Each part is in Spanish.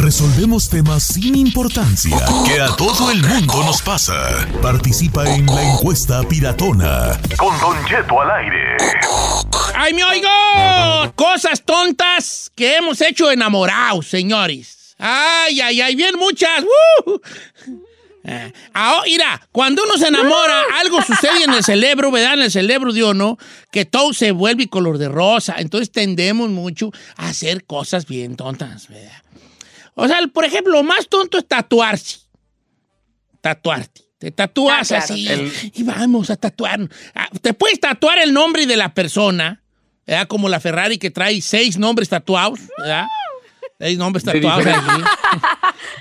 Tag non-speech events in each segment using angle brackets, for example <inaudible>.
Resolvemos temas sin importancia que a todo el mundo nos pasa. Participa en la encuesta piratona. Con Don Cheto al aire. ¡Ay, me oigo! Cosas tontas que hemos hecho enamorados, señores. ¡Ay, ay, ay! Bien muchas. ¡Uh! Ah, mira, cuando uno se enamora, algo sucede en el cerebro, ¿verdad? En el cerebro de uno, que todo se vuelve color de rosa. Entonces tendemos mucho a hacer cosas bien tontas, ¿verdad? O sea, por ejemplo, lo más tonto es tatuarse. Tatuarte. Te tatúas Ah, claro. así y vamos a tatuar. Ah, Te puedes tatuar el nombre de la persona, ¿verdad? Como la Ferrari que trae seis nombres tatuados, ¿verdad? Seis nombres tatuados allí.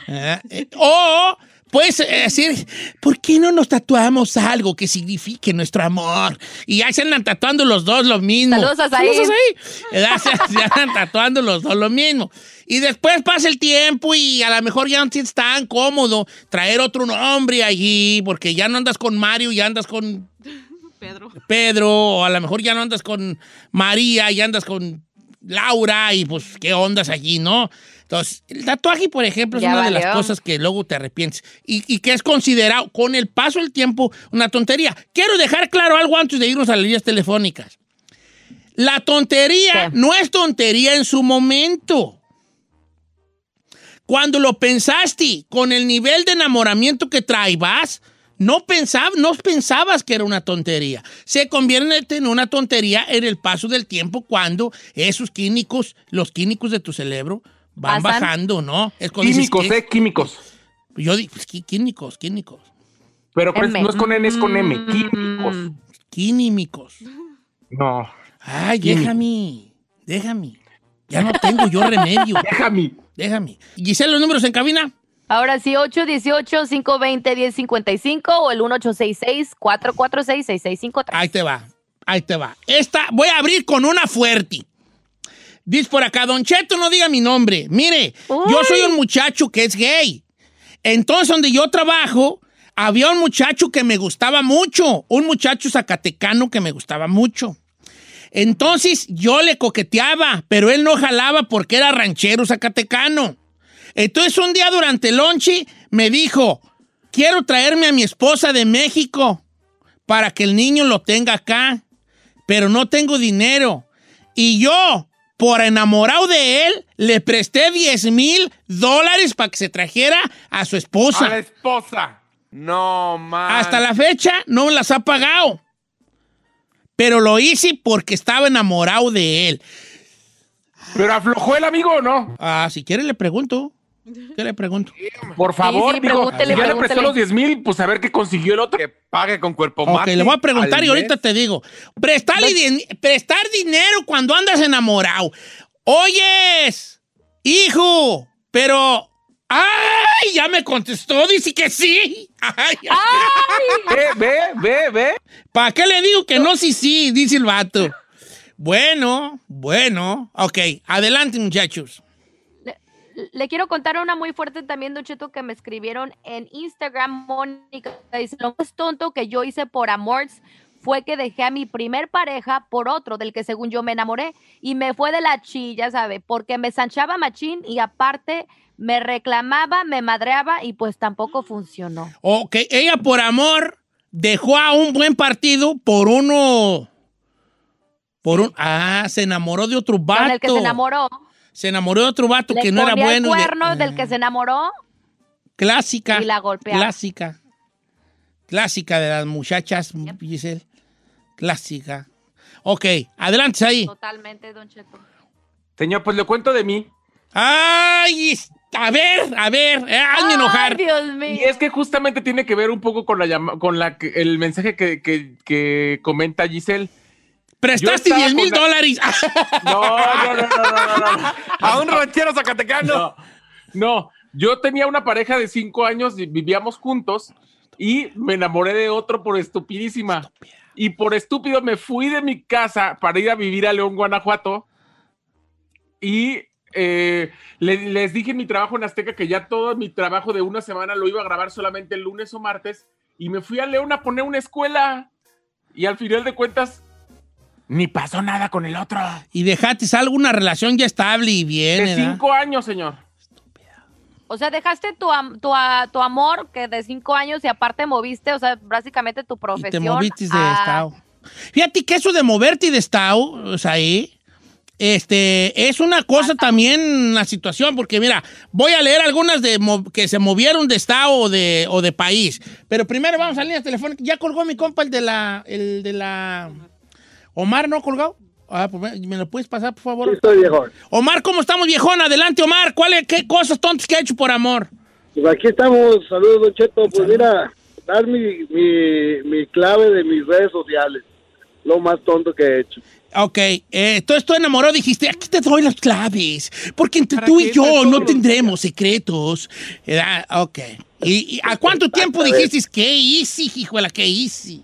<laughs> Eh, O puedes eh, decir, ¿por qué no nos tatuamos algo que signifique nuestro amor? Y ahí se andan tatuando los dos lo mismo. Saludos a Said. Saludos a Said. Se, se andan tatuando los dos lo mismo. Y después pasa el tiempo y a lo mejor ya no es tan cómodo traer otro nombre allí, porque ya no andas con Mario, ya andas con Pedro. Pedro, o a lo mejor ya no andas con María, ya andas con Laura, y pues, ¿qué ondas allí, no? Entonces, el tatuaje, por ejemplo, es Ya una de las cosas que luego te arrepientes y, y que es considerado, con el paso del tiempo, una tontería. Quiero dejar claro algo antes de irnos a las líneas telefónicas. La tontería no es tontería en su momento. Cuando lo pensaste, con el nivel de enamoramiento que traibas, no, pensab- no pensabas que era una tontería. Se convierte en una tontería en el paso del tiempo cuando esos químicos, los químicos de tu cerebro, van Pasan. bajando, ¿no? Es dices, Químicos. ¿eh? Químicos. Yo digo, pues, quí- químicos, químicos. Pero pues, no es con N, es con M. Mm. Químicos. Químicos. No. Ay, Químicos. déjame, déjame. Ya no tengo yo remedio. <laughs> Déjame. Déjame. Giselle, los números en cabina. Ahora sí, 818-520-1055 o el 1866-446-6653. Ahí te va, ahí te va. Esta, voy a abrir con una fuerte. Dice por acá, Don Cheto, no diga mi nombre. Mire, yo soy un muchacho que es gay. Entonces, donde yo trabajo, había un muchacho que me gustaba mucho. Un muchacho zacatecano que me gustaba mucho. Entonces, yo le coqueteaba, pero él no jalaba porque era ranchero zacatecano. Entonces, un día durante el lonche me dijo, quiero traerme a mi esposa de México para que el niño lo tenga acá, pero no tengo dinero. Y yo, por enamorado de él, le presté 10 mil dólares para que se trajera a su esposa. A la esposa. No, man. Hasta la fecha no las ha pagado. Pero lo hice porque estaba enamorado de él. ¿Pero aflojó el amigo o no? Ah, si quiere le pregunto. ¿Qué le pregunto? Por favor, sí, digo, pregúntele, si ya le prestó los 10 mil, pues a ver qué consiguió el otro. Que pague con cuerpo Ok, le voy a preguntar y ahorita te digo. Prestarle din- prestar dinero cuando andas enamorado. Oyes, hijo, pero... ¡Ay! Ya me contestó, dice que sí. <laughs> ¡Ay! Ve, ve, ve, ve. ¿Para qué le digo que no, sí, sí? Dice el vato. Bueno, bueno. Ok, adelante, muchachos. Le quiero contar una muy fuerte también, Don Cheto, que me escribieron en Instagram. Mónica dice, lo más tonto que yo hice por amores fue que dejé a mi primer pareja por otro del que según yo me enamoré y me fue de la chilla, ¿sabe? Porque me sanchaba machín y aparte me reclamaba, me madreaba y pues tampoco funcionó. Ok, ella por amor dejó a un buen partido por uno... Por un... Ah, se enamoró de otro vato. Con el que se enamoró. Se enamoró de otro vato Le que no era bueno. el y de- cuerno del que se enamoró Clásica. Y la golpeaba. Clásica. Clásica de las muchachas, Giselle. Clásica. Ok, adelante ahí. Totalmente, Don Cheto. Señor, pues le cuento de mí. Ay, es- a ver, a ver, eh, hazme enojar. Ay, Dios Y mío. es que justamente tiene que ver un poco con la llama- con la que- el mensaje que, que- que comenta Giselle. Prestaste yo estaba 10 mil la- dólares. <laughs> No, no, no, no, no, no. A un ranchero zacatecano. No, no, yo tenía una pareja de cinco años y vivíamos juntos y me enamoré de otro por estupidísima. Y por estúpido me fui de mi casa para ir a vivir a León, Guanajuato. Y eh, le- les dije en mi trabajo en Azteca que ya todo mi trabajo de una semana lo iba a grabar solamente el lunes o martes. Y me fui a León a poner una escuela. Y al final de cuentas, ni pasó nada con el otro. y dejaste alguna relación ya estable y bien. De ¿verdad? cinco años, señor. O sea, dejaste tu, am- tu, a- tu amor que de cinco años y aparte moviste, o sea, básicamente tu Y profesión. te moviste de a- estado. Fíjate que eso de moverte de estado, o sea, ahí, este, es una cosa también la situación, porque mira, voy a leer algunas de que se movieron de estado o de, o de país. Pero primero vamos a líneas telefónicas. Ya colgó mi compa el de la, el de la. Omar, ¿no colgado? Ah, pues me- me lo puedes pasar, por favor. estoy viejo. Omar, ¿cómo estamos, viejón? Adelante, Omar. ¿Cuáles, qué cosas tontas que ha hecho por amor? Pues aquí estamos, saludos, Don Cheto. Pues mira, dar mi, mi, mi clave de mis redes sociales. Lo más tonto que he hecho. Ok, eh, entonces tú enamorado dijiste, aquí te doy las claves, porque entre ¿Para tú y yo no tendremos secretos. ¿Verdad? Ok. ¿Y, y a cuánto tiempo dijiste, qué easy, hijuela, qué easy?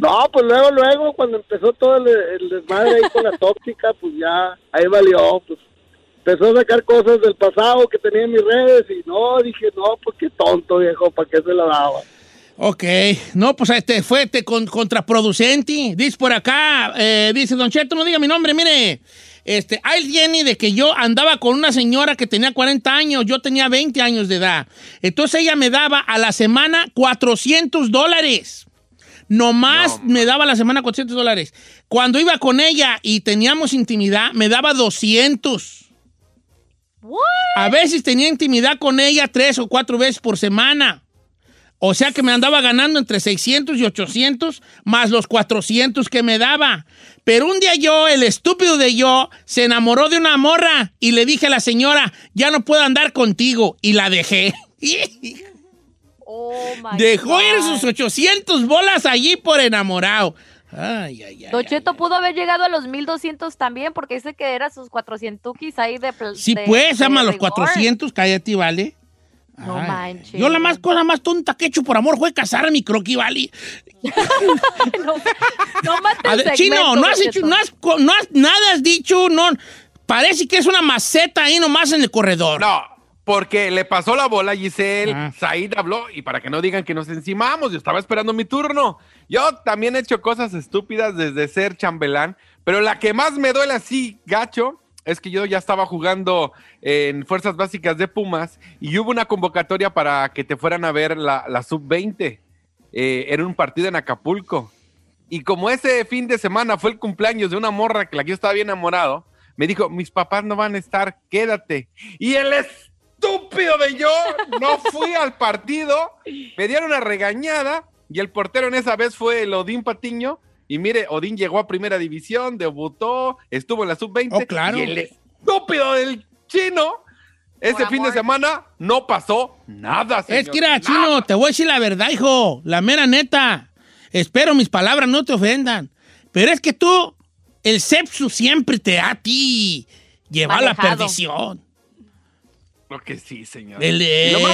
No, pues luego, luego, cuando empezó todo el, el desmadre ahí con la <laughs> tóxica, pues ya, ahí valió. Pues empezó a sacar cosas del pasado que tenía en mis redes y no, dije, no, pues qué tonto, viejo, ¿para qué se la daba? Ok, no, pues este fue este, con, contraproducente. Dice por acá, eh, dice Don Cheto, no diga mi nombre, mire. Este, hay Jenny de que yo andaba con una señora que tenía 40 años, yo tenía 20 años de edad. Entonces ella me daba a la semana 400 dólares. Nomás me daba a la semana 400 dólares. Cuando iba con ella y teníamos intimidad, me daba 200. A veces tenía intimidad con ella tres o cuatro veces por semana. O sea que me andaba ganando entre 600 y 800 más los 400 que me daba. Pero un día yo, el estúpido de yo, se enamoró de una morra y le dije a la señora, ya no puedo andar contigo. Y la dejé. <laughs> <laughs> Oh, my Dejó God. ir sus 800 bolas allí por enamorado. Ay, ay, ay. Don ay, Cheto ay. pudo haber llegado a los 1200 también, porque dice que era sus 400 ahí de. Sí, de- pues, de ama los rigor. 400, cállate, ¿vale? No Ay, manches. Yo la más cosa más tonta que he hecho por amor fue casar a mi croquis, ¿vale? <laughs> no, no mates A ver, Chino, no has hecho, no has, no has- nada has dicho, no. Parece que es una maceta ahí nomás en el corredor. No, porque le pasó la bola a Giselle, Ah. Said habló y para que no digan que nos encimamos, yo estaba esperando mi turno. Yo también he hecho cosas estúpidas desde ser chambelán, pero la que más me duele así, gacho, es que yo ya estaba jugando en Fuerzas Básicas de Pumas y hubo una convocatoria para que te fueran a ver la, la sub-20. Eh, era un partido en Acapulco. Y como ese fin de semana fue el cumpleaños de una morra que la que yo estaba bien enamorado, me dijo, mis papás no van a estar, quédate. Y el estúpido de yo no fui al partido, me dieron una regañada y el portero en esa vez fue el Odín Patiño. Y mire, Odín llegó a primera división, debutó, estuvo en la sub-20. Oh, claro. Y el estúpido del chino, ese fin de semana no pasó nada. es que era, nada. Chino, te voy a decir la verdad, hijo. La mera neta. Espero mis palabras no te ofendan. Pero es que tú, el sepsu siempre te da a ti. Lleva a la perdición. Lo que sí, señor. Más-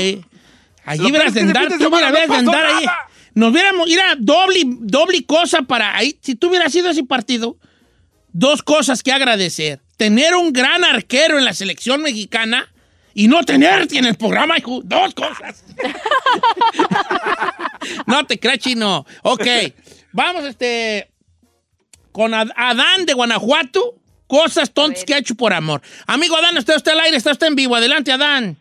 allí peor de andar, tú no de andar ahí. nada. Nos hubiéramos, mira, doble, doble cosa para ahí. Si tú hubieras sido ese partido, dos cosas que agradecer. Tener un gran arquero en la selección mexicana y no tenerte en el programa, hijo. Dos cosas. <laughs> no te creas, chino. Ok, vamos este con Ad- Adán de Guanajuato. Cosas tontas que ha hecho por amor. Amigo Adán, está usted al aire, está usted en vivo. Adelante, Adán.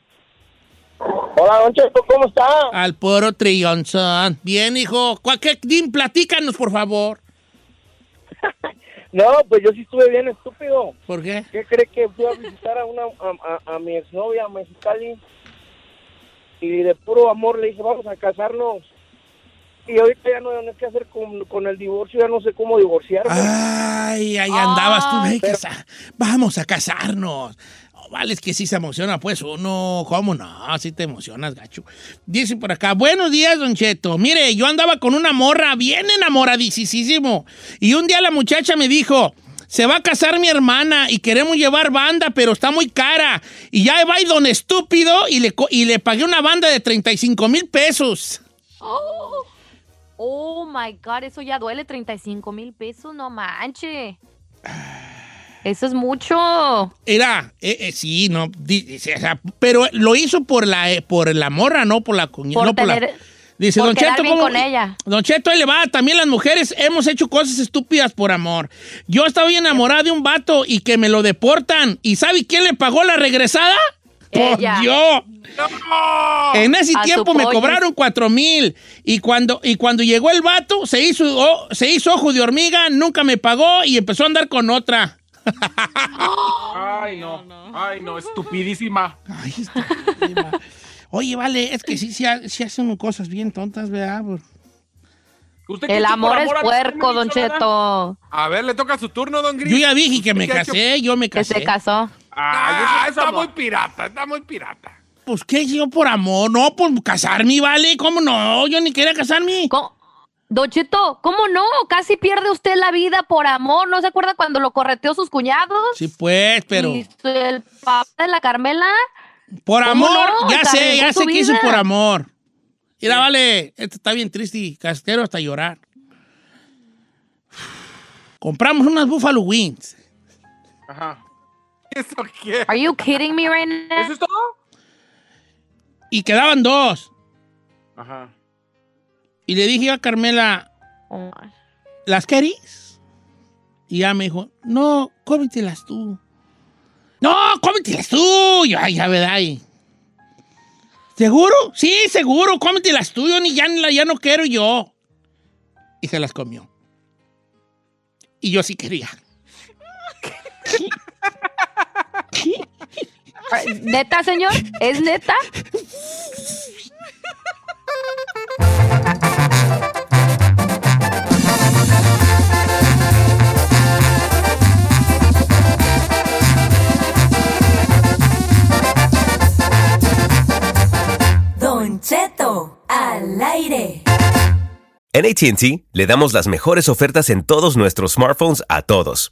Hola, Don Cheto, ¿cómo está? Al puro trillonzón. Bien, hijo. ¿Cuál- qué- Dim, platícanos, por favor. <laughs> No, pues yo sí estuve bien estúpido. ¿Por qué? ¿Qué cree que fui a visitar a una a, a- a mi exnovia a Mexicali? y de puro amor le dije, vamos a casarnos. Y ahorita ya no, no sé qué hacer con, con el divorcio, ya no sé cómo divorciarme. Ay, ahí andabas tú. "Ay, casa- Vamos a casarnos. Oh, vale, es que sí se emociona, pues uno. ¿Cómo no? Sí te emocionas, gacho. Dice por acá, buenos días, Don Cheto. Mire, yo andaba con una morra bien enamoradísimo. Y un día la muchacha me dijo, se va a casar mi hermana y queremos llevar banda, pero está muy cara. Y ya va y don estúpido y le, co- y le pagué una banda de 35 mil pesos. Oh, oh my God, eso ya duele 35 mil pesos, no manche. Eso es mucho. Era, eh, eh, sí, no, di- dice, o sea, pero lo hizo por la, eh, por la morra, no por la cuñada. No por la- tener- dice, por Don Cheto, ¿cómo- con ella. Don Cheto, ahí le va, también las mujeres hemos hecho cosas estúpidas por amor. Yo estaba enamorada de un vato y que me lo deportan. ¿Y sabe quién le pagó la regresada? Pues Ella. yo. En ese A tiempo me pollo. cobraron cuatro mil. Y cuando, y cuando llegó el vato, se hizo, oh, se hizo ojo de hormiga, nunca me pagó y empezó a andar con otra. Ay, no. Ay, no, estupidísima. Ay, está prima. Oye, vale, es que sí, sí, ha- sí hacen cosas bien tontas, ¿verdad? ¿Usted qué El por amor es no puerco, Don? Cheto. A ver, le toca su turno, don Gris. Yo ya dije que me casé, yo me Que casé. se casó. Ah, es está amor. muy pirata, está muy pirata. Pues, ¿qué yo por amor? No, por casarme, ¿vale? ¿Cómo no? Yo ni quería casarme. ¿Cómo? Don Cheto, ¿cómo no? Casi pierde usted la vida por amor. ¿No se acuerda cuando lo correteó sus cuñados? Sí, pues, pero Y el papá de la Carmela. por ¿Cómo amor, no? ya sé, ya sé que vida. por amor. Mira, vale, esto está bien triste y castero hasta llorar. Compramos unas Buffalo Wings. Ajá. ¿Eso qué? Are you kidding me right now? ¿Eso es todo? Y quedaban dos. Ajá. Y le dije yo a Carmela, Oh. ¿las querís? Y ya me dijo, no, cómetelas tú. No, cómetelas tú. Yo, ay, ya, ¿verdad? Y, ¿Seguro? Sí, seguro, cómetelas tú. Yo ni ya, ya no quiero yo. Y se las comió. Y yo sí quería. <laughs> ¿Neta, señor? ¿Es neta? Don Cheto, al aire. En ATT le damos las mejores ofertas en todos nuestros smartphones a todos.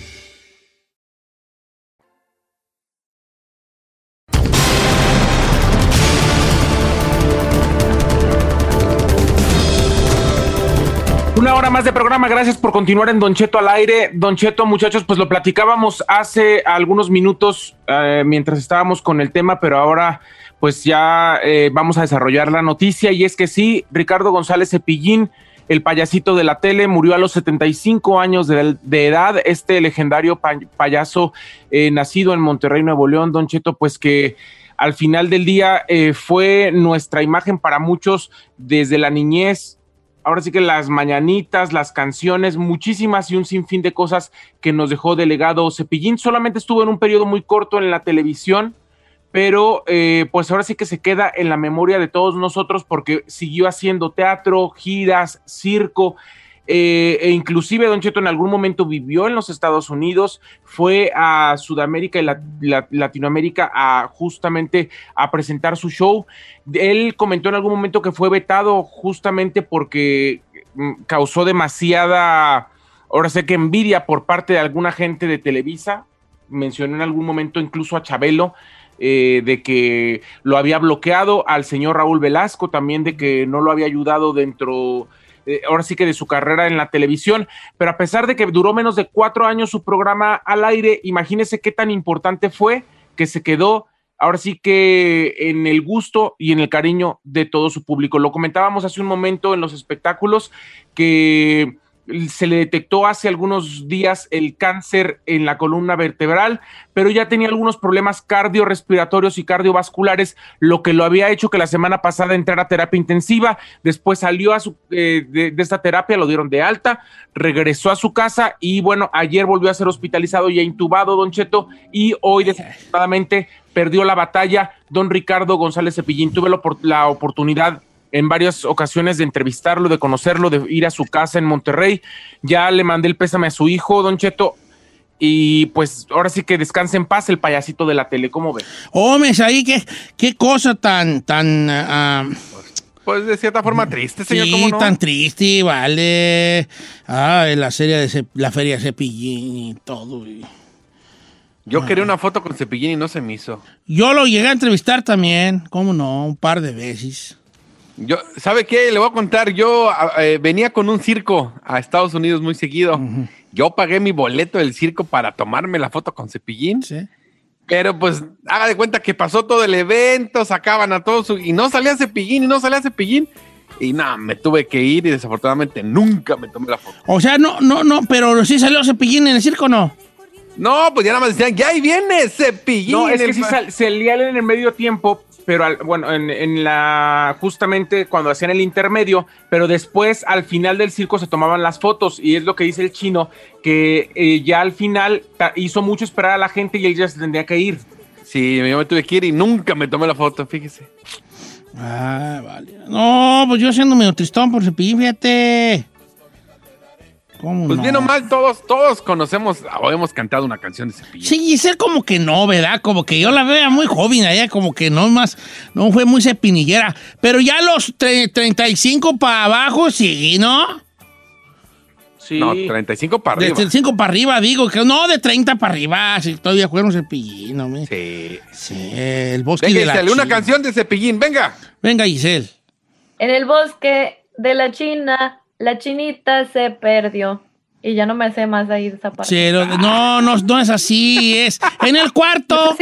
Una hora más de programa, gracias por continuar en Don Cheto al aire. Don Cheto, muchachos, pues lo platicábamos hace algunos minutos eh, mientras estábamos con el tema, pero ahora pues ya eh, vamos a desarrollar la noticia. Y es que sí, Ricardo González Cepillín, el payasito de la tele, murió a los 75 años de, edad, este legendario pa- payaso eh, nacido en Monterrey, Nuevo León, Don Cheto, pues que al final del día fue nuestra imagen para muchos desde la niñez ahora sí que las mañanitas, las canciones, muchísimas y un sinfín de cosas que nos dejó delegado Cepillín. Solamente estuvo en un periodo muy corto en la televisión, pero eh, pues ahora sí que se queda en la memoria de todos nosotros porque siguió haciendo teatro, giras, circo. Eh, e inclusive Don Cheto en algún momento vivió en los Estados Unidos, fue a Sudamérica y la- la- Latinoamérica a justamente a presentar su show. Él comentó en algún momento que fue vetado justamente porque mm, causó demasiada, ahora sé que envidia por parte de alguna gente de Televisa. Mencionó en algún momento incluso a Chabelo. eh, de que lo había bloqueado al señor Raúl Velasco, también de que no lo había ayudado dentro, eh, ahora sí que de su carrera en la televisión, pero a pesar de que duró menos de cuatro años su programa al aire, imagínese qué tan importante fue que se quedó ahora sí que en el gusto y en el cariño de todo su público. Lo comentábamos hace un momento en los espectáculos que se le detectó hace algunos días el cáncer en la columna vertebral, pero ya tenía algunos problemas cardiorrespiratorios y cardiovasculares, lo que lo había hecho que la semana pasada entrara a terapia intensiva, después salió a su, eh, de, esta terapia, lo dieron de alta, regresó a su casa y bueno, ayer volvió a ser hospitalizado y intubado, don Cheto, y hoy desafortunadamente perdió la batalla don Ricardo González Cepillín. Tuve la, opor- la oportunidad en varias ocasiones de entrevistarlo, de conocerlo, de ir a su casa en Monterrey. Ya le mandé el pésame a su hijo, don Cheto. Y pues ahora sí que descanse en paz el payasito de la tele, ¿cómo ve? Homes, ahí, qué, qué cosa tan, tan, ah, Pues de cierta forma triste, señor, sí, ¿cómo no? tan triste, vale. Ah, la serie de Cep- la feria de Cepillín y todo. y- Yo quería una foto con Cepillín y no se me hizo. Yo lo llegué a entrevistar también, cómo no, un par de veces. Yo, ¿sabe qué? Le voy a contar. Yo eh, venía con un circo a Estados Unidos muy seguido. Yo pagué mi boleto del circo para tomarme la foto con Cepillín. Sí. Pero pues haga de cuenta que pasó todo el evento, sacaban a todos y no salía Cepillín y no salía Cepillín. Y nada, me tuve que ir y desafortunadamente nunca me tomé la foto. O sea, no, no, no, pero sí salió Cepillín en el circo, ¿no? No, pues ya nada más decían, ya ahí viene Cepillín. No, es que El sí salía él en el medio tiempo, pero al- bueno, en, en la justamente cuando hacían el intermedio, pero después al final del circo se tomaban las fotos y es lo que dice el chino que eh, ya al final ta- hizo mucho esperar a la gente y él ya se tendría que ir. Sí, yo me tuve que ir y nunca me tomé la foto, fíjese. Ah, vale. No, pues yo siendo medio tristón por Cepillín, fíjate. ¿Cómo Pues no? bien o mal, todos, todos conocemos o hemos cantado una canción de Cepillín. Sí, Giselle como que no, ¿verdad? Como que yo la veo muy joven, ella como que no más, no fue muy cepinillera. Pero ya los tre- 35 para abajo, sí, ¿no? Sí. No, 35 para De arriba. 35 para arriba, digo, que no, de 30 para arriba, si todavía fueron cepillín, ¿no? me- Sí. Sí, el bosque Venga, de la Giselle, una canción de Cepillín, venga. Venga, Giselle. En el bosque de la China, la chinita se perdió. Y ya no me sé más ahí de esa parte. Sí, no, no, no, no es así, es en el cuarto,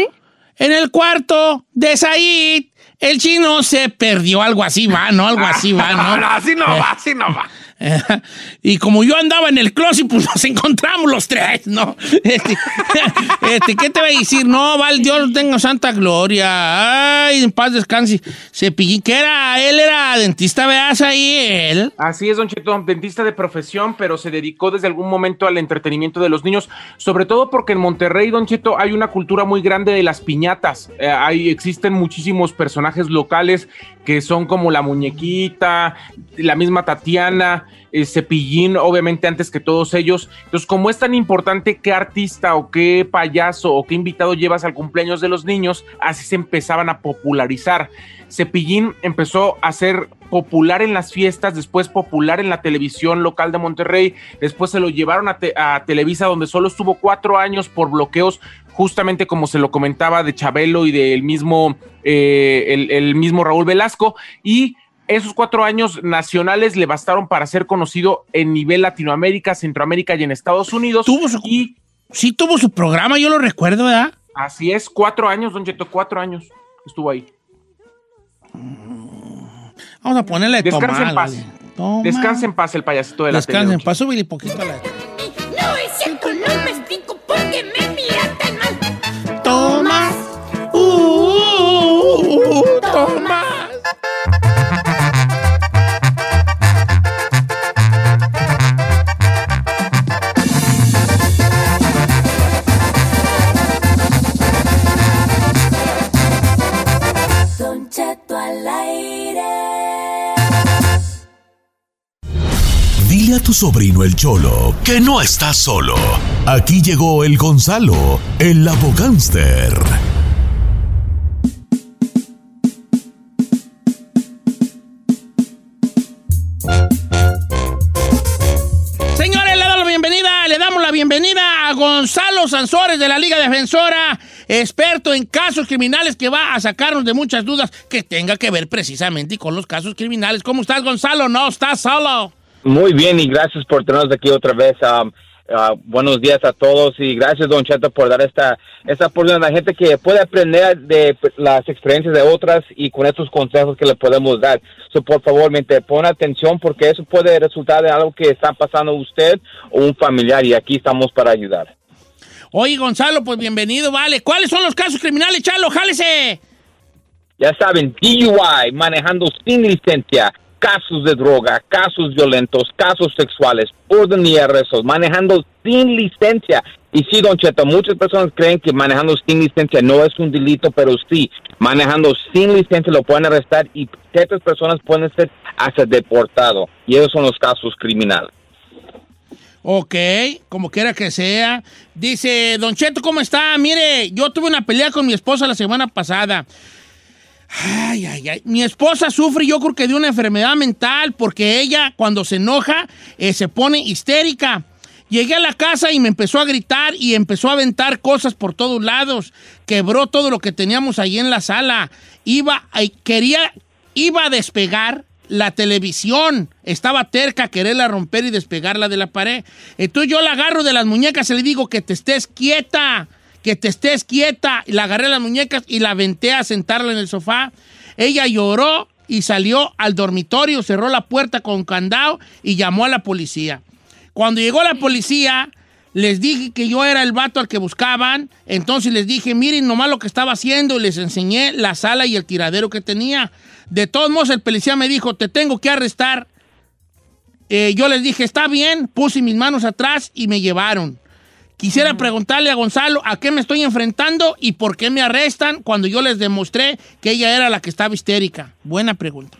en el cuarto de Said, el chino se perdió, algo así va, ¿no? Algo así va, ¿no? No, <laughs> no, así no va, así no va. <laughs> y como yo andaba en el closet, pues <laughs> nos encontramos los tres, ¿no? Este, <laughs> este, ¿Qué te voy a decir? No, Val, Dios tenga santa gloria. Ay, en paz descanse. Cepillín, que era? Él era dentista, veas ahí, él. Así es, Don Cheto, dentista de profesión, pero se dedicó desde algún momento al entretenimiento de los niños, sobre todo porque en Monterrey, Don Cheto, hay una cultura muy grande de las piñatas. Eh, hay, existen muchísimos personajes locales que son como la muñequita, la misma Tatiana, Cepillín, obviamente antes que todos ellos. Entonces, como es tan importante qué artista o qué payaso o qué invitado llevas al cumpleaños de los niños, así se empezaban a popularizar. Cepillín empezó a ser popular en las fiestas, después popular en la televisión local de Monterrey, después se lo llevaron a, a Televisa donde solo estuvo cuatro años por bloqueos justamente como se lo comentaba de Chabelo y del mismo, eh, el, mismo Raúl Velasco, y esos cuatro años nacionales le bastaron para ser conocido en nivel Latinoamérica, Centroamérica y en Estados Unidos. Tuvo su, y, sí tuvo su programa, yo lo recuerdo, ¿verdad? Así es, cuatro años, Don Cheto, cuatro años estuvo ahí. Vamos a ponerle Descansa en paz. Descansa en paz el payasito de la Descansa en paz, súbile poquito a la... sobrino el Cholo que no está solo. Aquí llegó el Gonzalo, el abogánster. Señores, le damos la bienvenida, le damos la bienvenida a Gonzalo Sansores de la Liga Defensora, experto en casos criminales que va a sacarnos de muchas dudas que tenga que ver precisamente con los casos criminales. ¿Cómo estás, Gonzalo? No, estás solo. Muy bien y gracias por tenernos aquí otra vez. Um, uh, buenos días a todos y gracias Don Cheto por dar esta, esta oportunidad a la gente que puede aprender de las experiencias de otras y con estos consejos que le podemos dar. So, por favor, mente, pon atención porque eso puede resultar de algo que está pasando usted o un familiar y aquí estamos para ayudar. Oye, Gonzalo, pues bienvenido, vale. ¿Cuáles son los casos criminales, Chalo? ¡Jálese! Ya saben, DUI, manejando sin licencia, casos de droga, casos violentos, casos sexuales, orden y arrestos, manejando sin licencia. Y sí, Don Cheto, muchas personas creen que manejando sin licencia no es un delito, pero sí, manejando sin licencia lo pueden arrestar y ciertas personas pueden ser hasta deportados. Y esos son los casos criminales. Ok, como quiera que sea. Dice, Don Cheto, ¿cómo está? Mire, yo tuve una pelea con mi esposa la semana pasada. Ay, ay, ay. Mi esposa sufre, yo creo que de una enfermedad mental, porque ella, cuando se enoja, eh, se pone histérica. Llegué a la casa y me empezó a gritar y empezó a aventar cosas por todos lados. Quebró todo lo que teníamos ahí en la sala. Iba, quería, iba a despegar la televisión. Estaba terca a quererla romper y despegarla de la pared. Entonces yo la agarro de las muñecas y le digo que te estés quieta que te estés quieta. Y la agarré las muñecas y la aventé a sentarla en el sofá. Ella lloró y salió al dormitorio, cerró la puerta con candado y llamó a la policía. Cuando llegó la policía, les dije que yo era el vato al que buscaban. Entonces les dije, miren nomás lo que estaba haciendo y les enseñé la sala y el tiradero que tenía. De todos modos, el policía me dijo, te tengo que arrestar. Eh, yo les dije, está bien, puse mis manos atrás y me llevaron. Quisiera preguntarle a Gonzalo a qué me estoy enfrentando y por qué me arrestan cuando yo les demostré que ella era la que estaba histérica. Buena pregunta.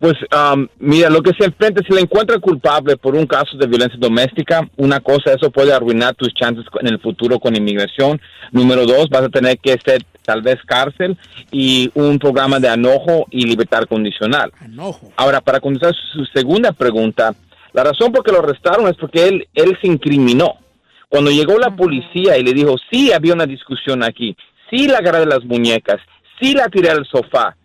Pues um, mira, lo que se enfrenta, si le encuentra culpable por un caso de violencia doméstica, una cosa, eso puede arruinar tus chances en el futuro con inmigración. Número dos, vas a tener que ser tal vez cárcel y un programa de anojo y libertad condicional. Anojo. Ahora, para contestar su segunda pregunta, la razón por que lo arrestaron es porque él, él se incriminó. Cuando llegó la policía y le dijo, sí, había una discusión aquí, sí la agarré de las muñecas, sí la tiré al sofá,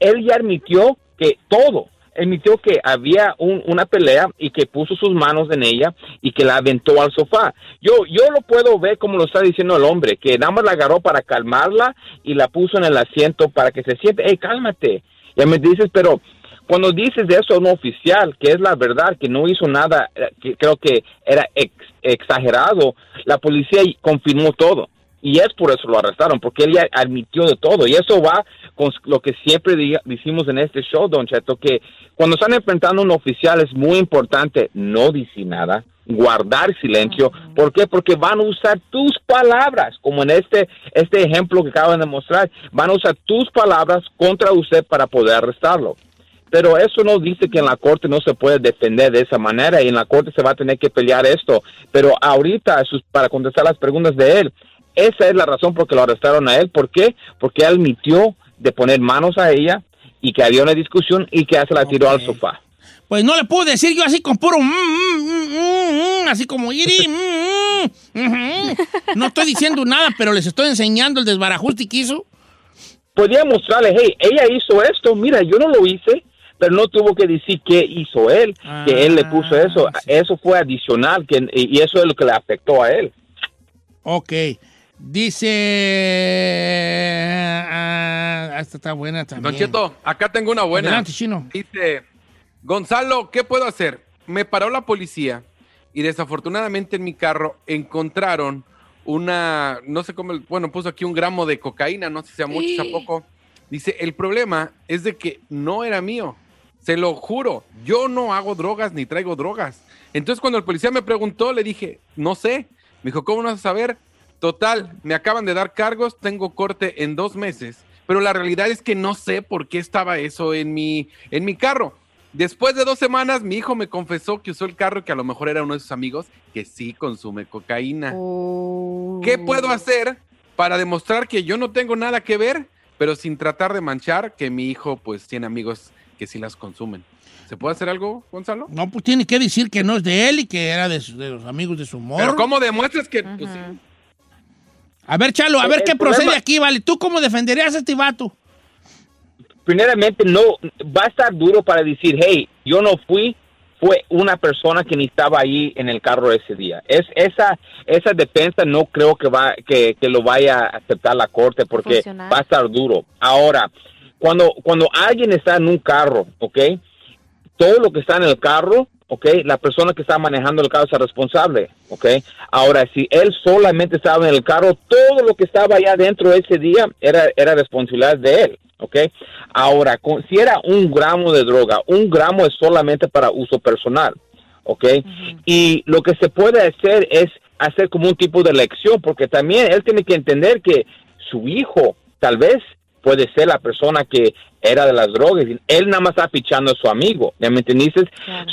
él ya admitió que todo, admitió que había un- una pelea y que puso sus manos en ella y que la aventó al sofá. Yo, yo lo puedo ver como lo está diciendo el hombre, que nada más la agarró para calmarla y la puso en el asiento para que se siente, hey, cálmate. Ya me dices, pero cuando dices de eso a un oficial, que es la verdad, que no hizo nada, eh, que creo que era ex- exagerado, la policía confirmó todo. Y es por eso lo arrestaron, porque él ya admitió de todo. Y eso va con lo que siempre diga- decimos en este show, Don Cheto, que cuando están enfrentando a un oficial es muy importante no decir nada, guardar silencio. ¿Por qué? Porque van a usar tus palabras, como en este, este ejemplo que acaban de mostrar, van a usar tus palabras contra usted para poder arrestarlo. Pero eso no dice que en la corte no se puede defender de esa manera y en la corte se va a tener que pelear esto. Pero ahorita, para contestar las preguntas de él, esa es la razón por que lo arrestaron a él. ¿Por qué? Porque admitió de poner manos a ella y que había una discusión y que ya se la tiró al sofá. Pues no le puedo decir yo así con puro... mm, mm, mm, así como iri... No estoy diciendo nada, pero les estoy enseñando el desbarajuste que hizo. Podía mostrarle, hey, ella hizo esto, mira, yo no lo hice, pero no tuvo que decir qué hizo él, que él le puso eso. Eso fue adicional que, y eso es lo que le afectó a él. Ok. Dice... ah, esta está buena también. Don Cheto, acá tengo una buena. Adelante, Chino. Dice, Gonzalo, ¿qué puedo hacer? Me paró la policía y desafortunadamente en mi carro encontraron una, no sé cómo, bueno, puso aquí un gramo de cocaína, no sé si sea mucho, sea poco. Dice, el problema es de que no era mío. Se lo juro, yo no hago drogas ni traigo drogas. Entonces cuando el policía me preguntó, le dije, no sé. Me dijo, ¿cómo no vas a saber? Total, me acaban de dar cargos, tengo corte en dos meses, pero la realidad es que no sé por qué estaba eso en mi, en mi carro. Después de dos semanas, mi hijo me confesó que usó el carro, que a lo mejor era uno de sus amigos, que sí consume cocaína. ¿Qué puedo hacer para demostrar que yo no tengo nada que ver, pero sin tratar de manchar que mi hijo pues tiene amigos que sí las consumen? ¿Se puede hacer algo, Gonzalo? No, pues tiene que decir que no es de él y que era de, su- de los amigos de su morro. Pero ¿cómo demuestras que... pues, sí? A ver, Chalo, a ver El qué procede aquí, ¿vale? ¿Tú cómo defenderías a este vato? primeramente no va a estar duro para decir, hey, yo no fui, fue una persona que ni estaba ahí en el carro ese día. Es esa esa defensa no creo que va que, que lo vaya a aceptar la corte porque Funcionar. va a estar duro. Ahora, cuando cuando alguien está en un carro, ¿ok? Todo lo que está en el carro, ¿ok? La persona que está manejando el carro es responsable, ¿ok? Ahora, si él solamente estaba en el carro, todo lo que estaba allá adentro ese día era, era responsabilidad de él, ¿ok? Ahora, con- si era un gramo de droga, un gramo es solamente para uso personal, ¿ok? Y lo que se puede hacer es hacer como un tipo de lección, porque también él tiene que entender que su hijo tal vez puede ser la persona que era de las drogas. y Él nada más está fichando a su amigo, ¿ya me entendiste?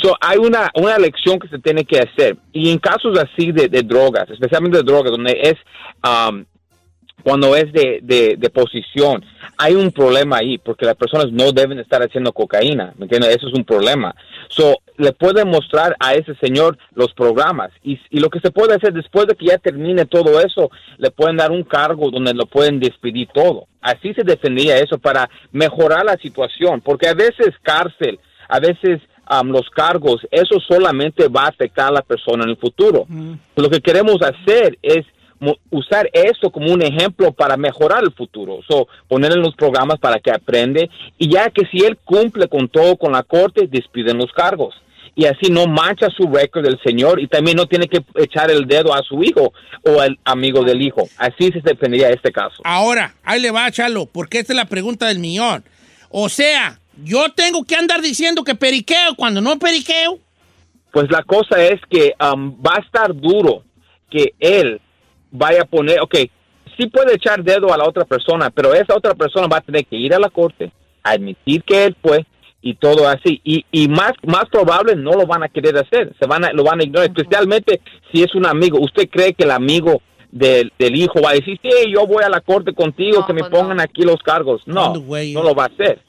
So, hay una, una lección que se tiene que hacer. Y en casos así de, de drogas, especialmente de drogas, donde es... um, cuando es de, de, de posición, hay un problema ahí, porque las personas no deben estar haciendo cocaína, ¿me entiendes? Eso es un problema. So, le pueden mostrar a ese señor los programas y, y lo que se puede hacer después de que ya termine todo eso, le pueden dar un cargo donde lo pueden despedir todo. Así se defendía eso para mejorar la situación, porque a veces cárcel, a veces am, los cargos, eso solamente va a afectar a la persona en el futuro. Lo que queremos hacer es usar esto como un ejemplo para mejorar el futuro. So, poner en los programas para que aprende y ya que si él cumple con todo con la corte, despiden los cargos. Y así no mancha su récord del señor y también no tiene que echar el dedo a su hijo o al amigo del hijo. Así se defendería este caso. Ahora, ahí le va, Chalo, porque esta es la pregunta del millón. O sea, yo tengo que andar diciendo que periqueo cuando no periqueo. Pues la cosa es que um, va a estar duro que él vaya a poner, ok, sí puede echar dedo a la otra persona, pero esa otra persona va a tener que ir a la corte, admitir que él fue y todo así. Y, y más, más probable no lo van a querer hacer, se van a, lo van a ignorar, especialmente si es un amigo. ¿Usted cree que el amigo del, del hijo va a decir, sí, yo voy a la corte contigo, que me pongan aquí los cargos? No, no lo va a hacer.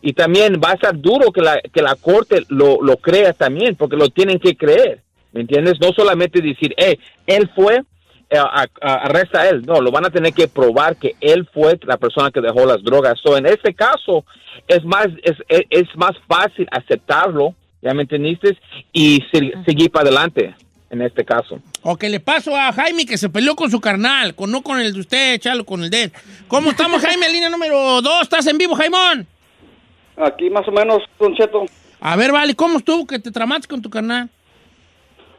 Y también va a ser duro que la, que la corte lo, lo crea también, porque lo tienen que creer, ¿me entiendes? No solamente decir, eh, él fue, a- a- arresta a él, no, lo van a tener que probar que él fue la persona que dejó las drogas. So, en este caso, es más, es, es, es más fácil aceptarlo, ¿ya me entendiste? Y se- seguir para adelante, en este caso. O que le paso a Jaime que se peleó con su carnal, con, no con el de usted, Chalo, con el de él. ¿Cómo estamos, Jaime? Línea número dos, ¿estás en vivo, Jaimón? Aquí más o menos, Don Cheto. A ver, vale, ¿cómo estuvo que te tramaste con tu carnal?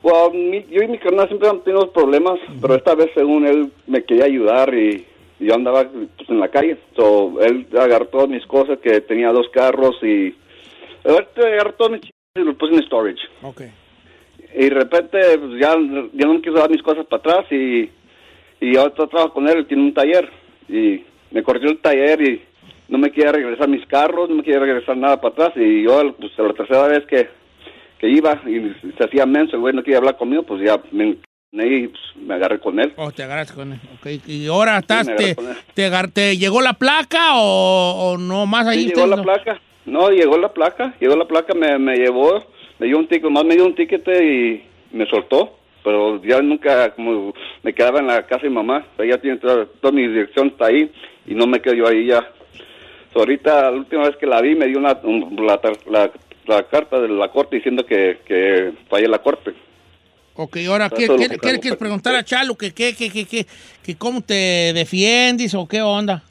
Well, mi- yo y mi carnal siempre han tenido problemas, pero esta vez según él me quería ayudar y, y yo andaba pues, en la calle. So, él agarró todas mis cosas, que tenía dos carros y... Él agarró todos mis chistes y los puse en storage. Ok. Y de repente pues, ya, ya no me quiso dar mis cosas para atrás y, y yo trabajo con él, tiene un taller y me corrió el taller y no me quería regresar mis carros, no me quería regresar nada para atrás y yo pues la tercera vez que, que iba y se hacía menso, el güey no quería hablar conmigo, pues ya me, pues, me agarré con él. Oh, te agarraste con él. Ok. ¿Y ahora estás, te, te, llegó la placa o, o no más ahí? Sí, llegó la no? placa. No, llegó la placa. Llegó la placa, me, me llevó, me dio un ticket, más me dio un ticket y me soltó. Pero ya nunca, como me quedaba en la casa de mi mamá. O sea, ya tiene toda, toda mi dirección está ahí y no me quedo yo ahí ya. So, ahorita, la última vez que la vi, me dio una, un- la, la, la carta de la corte diciendo que, que fallé la corte. Ok, ahora, ¿qué, qué- que quieres preguntar a Chalo? ¿Que, qué- que cómo te defiendes o qué onda?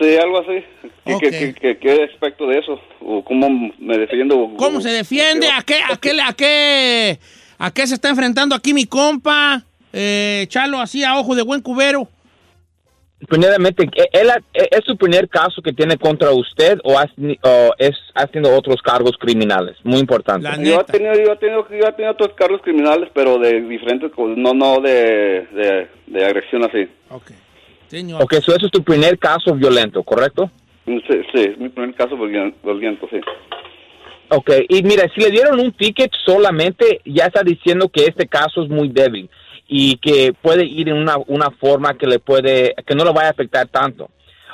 Sí, algo así. ¿Qué, Ok. qué, qué, aspecto de eso? ¿O cómo me defiendo? ¿Cómo se defiende? ¿A qué, a qué, a qué, a qué se está enfrentando aquí mi compa? Eh, Chalo, así a ojo de buen cubero. Primeramente, ¿e- él ha- e- ¿es su primer caso que tiene contra usted o, has, o es, ha tenido otros cargos criminales? Muy importante. Yo he tenido, yo he tenido, yo he tenido otros cargos criminales, pero de diferentes cosas, no, no de, de, de agresión así. Señor. Ok, so eso es tu primer caso violento, ¿correcto? Sí, sí, es mi primer caso violento, violento, sí. Ok, y mira, si le dieron un ticket solamente, ya está diciendo que este caso es muy débil y que puede ir en una, una forma que le puede, que no le vaya a afectar tanto.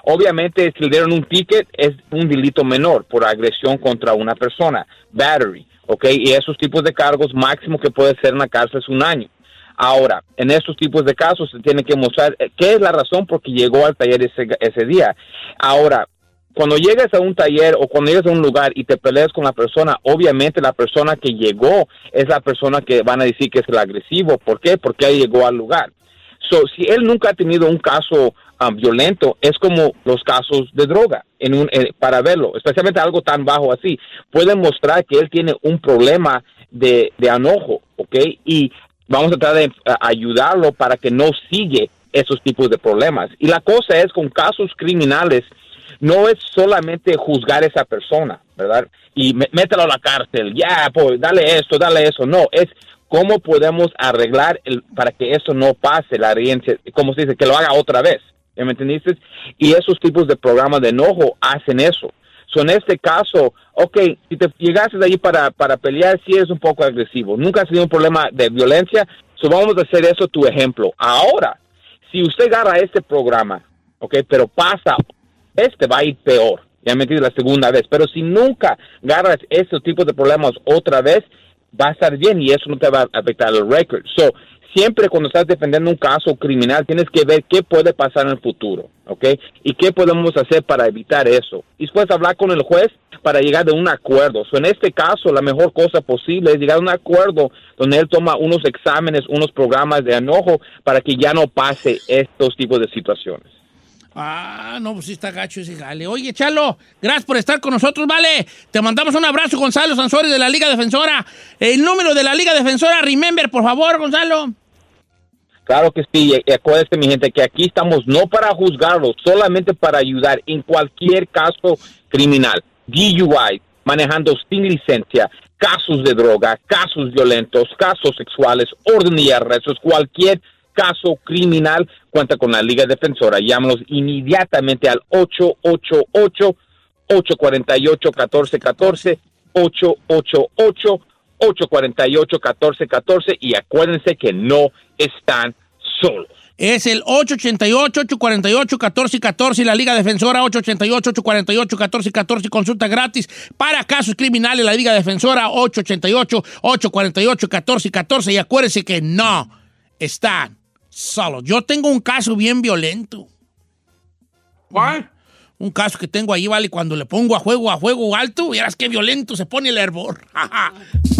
Obviamente, si le dieron un ticket, es un delito menor por agresión contra una persona, battery, ok, y esos tipos de cargos máximo que puede ser en la cárcel es un año. Ahora, en estos tipos de casos se tiene que mostrar eh, qué es la razón por que llegó al taller ese, ese día. Ahora, cuando llegas a un taller o cuando llegas a un lugar y te peleas con la persona, obviamente la persona que llegó es la persona que van a decir que es el agresivo. ¿Por qué? Porque él llegó al lugar. So, si él nunca ha tenido un caso um, violento, es como los casos de droga en un, eh, para verlo, especialmente algo tan bajo así. Pueden mostrar que él tiene un problema de, de enojo, ¿ok? Y vamos a tratar de eh, ayudarlo para que no sigue esos tipos de problemas. Y la cosa es con casos criminales, no es solamente juzgar a esa persona, ¿verdad? Y mételo a la cárcel, ya, pues dale esto, dale eso. No, es cómo podemos arreglar el, para que eso no pase, la herencia, como se dice, que lo haga otra vez. ¿Ya me entendiste? Y esos tipos de programas de enojo hacen eso. So, en este caso, ok, si te llegaste de ahí para, para pelear, sí eres un poco agresivo. Nunca has tenido un problema de violencia. So, vamos a hacer eso tu ejemplo. Ahora, si usted agarra este programa, ok, pero pasa, este va a ir peor. Ya me entiendes la segunda vez. Pero si nunca agarras estos tipos de problemas otra vez, va a estar bien y eso no te va a afectar el récord. So, siempre cuando estás defendiendo un caso criminal, tienes que ver qué puede pasar en el futuro, ¿ok? Y qué podemos hacer para evitar eso. Y después hablar con el juez para llegar de un acuerdo. So, en este caso, la mejor cosa posible es llegar a un acuerdo donde él toma unos exámenes, unos programas de enojo para que ya no pase estos tipos de situaciones. Ah, no, pues sí está gacho ese jale. Oye, Chalo, gracias por estar con nosotros, vale. Te mandamos un abrazo, Gonzalo Sansores de la Liga Defensora. El número de la Liga Defensora, remember, por favor, Gonzalo. Claro que sí, y mi gente que aquí estamos no para juzgarlos, solamente para ayudar en cualquier caso criminal, DUI, manejando sin licencia, casos de droga, casos violentos, casos sexuales, orden y arrestos, cualquier caso criminal, cuenta con la Liga Defensora. Llámanos inmediatamente al 888 848 1414 888 848-1414 y acuérdense que no están solos. Es el 888-848-1414 y la Liga Defensora 888-848-1414. Consulta gratis para casos criminales. La Liga Defensora 888-848-1414. Y acuérdense que no están solos. Yo tengo un caso bien violento. ¿Cuál? Un caso que tengo ahí, vale, cuando le pongo a juego a juego alto, verás qué violento se pone el hervor. <laughs>